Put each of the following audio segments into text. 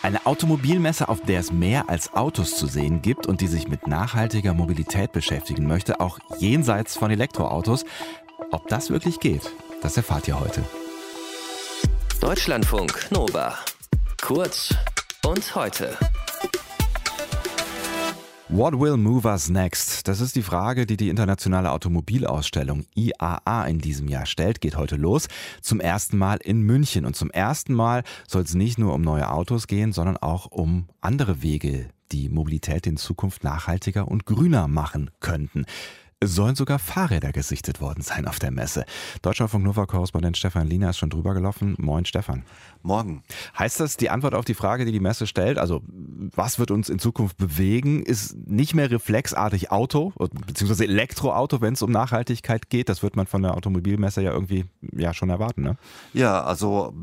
Eine Automobilmesse, auf der es mehr als Autos zu sehen gibt und die sich mit nachhaltiger Mobilität beschäftigen möchte, auch jenseits von Elektroautos. Ob das wirklich geht, das erfahrt ihr heute. Deutschlandfunk Nova. Kurz und heute. What will move us next? Das ist die Frage, die die internationale Automobilausstellung IAA in diesem Jahr stellt. Geht heute los. Zum ersten Mal in München. Und zum ersten Mal soll es nicht nur um neue Autos gehen, sondern auch um andere Wege, die Mobilität in Zukunft nachhaltiger und grüner machen könnten. Sollen sogar Fahrräder gesichtet worden sein auf der Messe. Deutschlandfunk Nova-Korrespondent Stefan Lina ist schon drüber gelaufen. Moin, Stefan. Morgen. Heißt das, die Antwort auf die Frage, die die Messe stellt, also was wird uns in Zukunft bewegen, ist nicht mehr reflexartig Auto, beziehungsweise Elektroauto, wenn es um Nachhaltigkeit geht? Das wird man von der Automobilmesse ja irgendwie ja schon erwarten, ne? Ja, also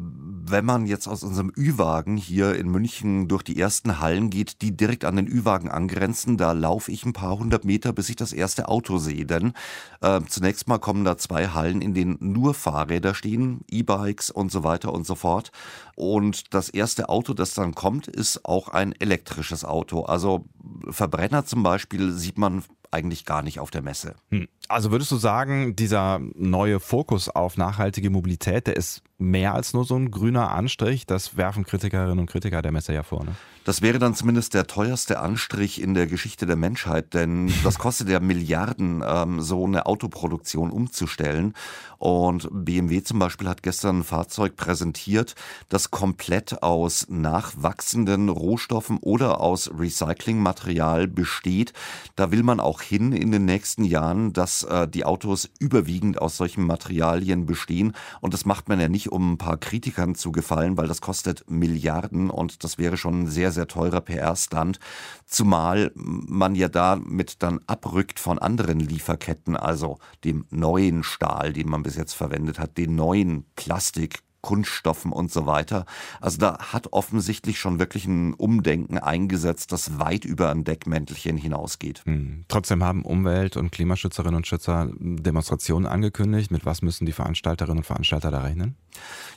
wenn man jetzt aus unserem Ü-Wagen hier in München durch die ersten Hallen geht, die direkt an den Ü-Wagen angrenzen, da laufe ich ein paar hundert Meter, bis ich das erste Auto sehe. Denn äh, zunächst mal kommen da zwei Hallen, in denen nur Fahrräder stehen, E-Bikes und so weiter und so fort. Und das erste Auto, das dann kommt, ist auch ein elektrisches Auto. Also Verbrenner zum Beispiel sieht man eigentlich gar nicht auf der Messe. Hm. Also würdest du sagen, dieser neue Fokus auf nachhaltige Mobilität, der ist mehr als nur so ein grüner Anstrich? Das werfen Kritikerinnen und Kritiker der Messe ja vor. Ne? Das wäre dann zumindest der teuerste Anstrich in der Geschichte der Menschheit, denn das kostet ja Milliarden, ähm, so eine Autoproduktion umzustellen. Und BMW zum Beispiel hat gestern ein Fahrzeug präsentiert, das komplett aus nachwachsenden Rohstoffen oder aus Recyclingmaterial besteht. Da will man auch hin in den nächsten Jahren, dass äh, die Autos überwiegend aus solchen Materialien bestehen. Und das macht man ja nicht, um ein paar Kritikern zu gefallen, weil das kostet Milliarden und das wäre schon ein sehr, sehr teurer PR-Stand. Zumal man ja damit dann abrückt von anderen Lieferketten, also dem neuen Stahl, den man bis jetzt verwendet hat, den neuen Plastik, Kunststoffen und so weiter. Also da hat offensichtlich schon wirklich ein Umdenken eingesetzt, das weit über ein Deckmäntelchen hinausgeht. Hm. Trotzdem haben Umwelt- und Klimaschützerinnen und Schützer Demonstrationen angekündigt. Mit was müssen die Veranstalterinnen und Veranstalter da rechnen?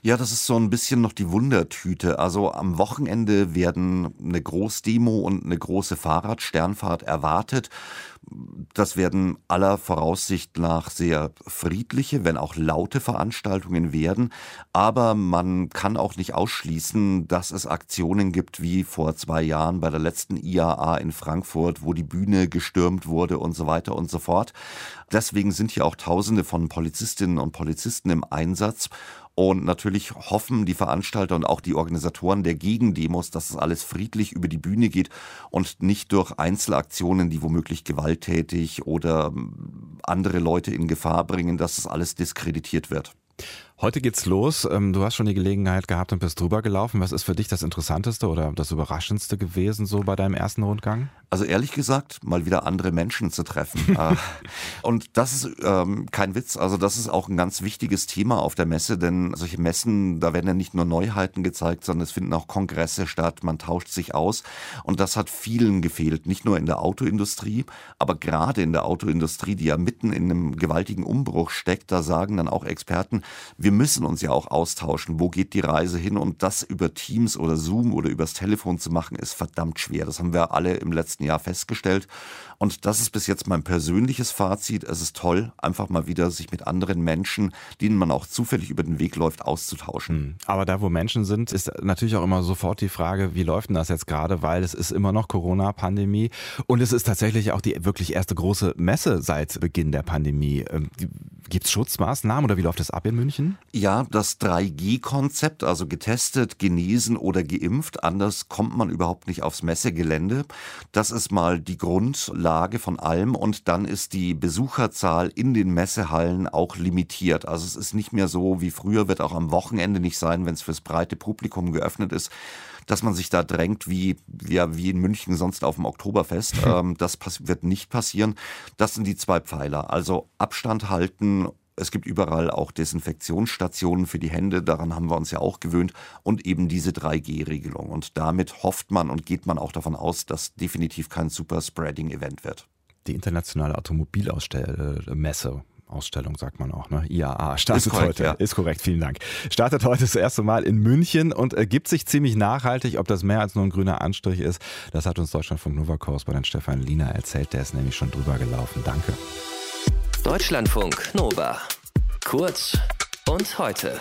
Ja, das ist so ein bisschen noch die Wundertüte. Also am Wochenende werden eine Großdemo und eine große Fahrradsternfahrt erwartet. Das werden aller Voraussicht nach sehr friedliche, wenn auch laute Veranstaltungen werden. Aber man kann auch nicht ausschließen, dass es Aktionen gibt wie vor zwei Jahren bei der letzten IAA in Frankfurt, wo die Bühne gestürmt wurde und so weiter und so fort. Deswegen sind hier auch Tausende von Polizistinnen und Polizisten im Einsatz. Und natürlich hoffen die Veranstalter und auch die Organisatoren der Gegendemos, dass es alles friedlich über die Bühne geht und nicht durch Einzelaktionen, die womöglich gewalttätig oder andere Leute in Gefahr bringen, dass es alles diskreditiert wird. Heute geht's los. Ähm, du hast schon die Gelegenheit gehabt und bist drüber gelaufen. Was ist für dich das Interessanteste oder das Überraschendste gewesen so bei deinem ersten Rundgang? Also ehrlich gesagt, mal wieder andere Menschen zu treffen. Äh, und das ist ähm, kein Witz. Also das ist auch ein ganz wichtiges Thema auf der Messe, denn solche Messen, da werden ja nicht nur Neuheiten gezeigt, sondern es finden auch Kongresse statt. Man tauscht sich aus. Und das hat vielen gefehlt. Nicht nur in der Autoindustrie, aber gerade in der Autoindustrie, die ja mitten in einem gewaltigen Umbruch steckt, da sagen dann auch Experten, wir wir müssen uns ja auch austauschen. Wo geht die Reise hin? Und das über Teams oder Zoom oder übers Telefon zu machen, ist verdammt schwer. Das haben wir alle im letzten Jahr festgestellt. Und das ist bis jetzt mein persönliches Fazit. Es ist toll, einfach mal wieder sich mit anderen Menschen, denen man auch zufällig über den Weg läuft, auszutauschen. Hm. Aber da, wo Menschen sind, ist natürlich auch immer sofort die Frage, wie läuft denn das jetzt gerade? Weil es ist immer noch Corona-Pandemie und es ist tatsächlich auch die wirklich erste große Messe seit Beginn der Pandemie. Gibt es Schutzmaßnahmen oder wie läuft das ab in München? Ja, das 3G-Konzept, also getestet, genesen oder geimpft. Anders kommt man überhaupt nicht aufs Messegelände. Das ist mal die Grundlage von allem. Und dann ist die Besucherzahl in den Messehallen auch limitiert. Also es ist nicht mehr so wie früher, wird auch am Wochenende nicht sein, wenn es fürs breite Publikum geöffnet ist dass man sich da drängt, wie, ja, wie in München sonst auf dem Oktoberfest. Ähm, das wird nicht passieren. Das sind die zwei Pfeiler. Also Abstand halten es gibt überall auch Desinfektionsstationen für die Hände, daran haben wir uns ja auch gewöhnt, und eben diese 3G-Regelung. Und damit hofft man und geht man auch davon aus, dass definitiv kein Super-Spreading-Event wird. Die internationale Automobilausstellmesse Ausstellung sagt man auch, ne? IAA startet Ist korrekt, heute. ja. Ist korrekt, vielen Dank. Startet heute das erste Mal in München und ergibt sich ziemlich nachhaltig. Ob das mehr als nur ein grüner Anstrich ist, das hat uns Deutschlandfunk Nova-Korrespondent Stefan Liener erzählt. Der ist nämlich schon drüber gelaufen. Danke. Deutschlandfunk Nova. Kurz und heute.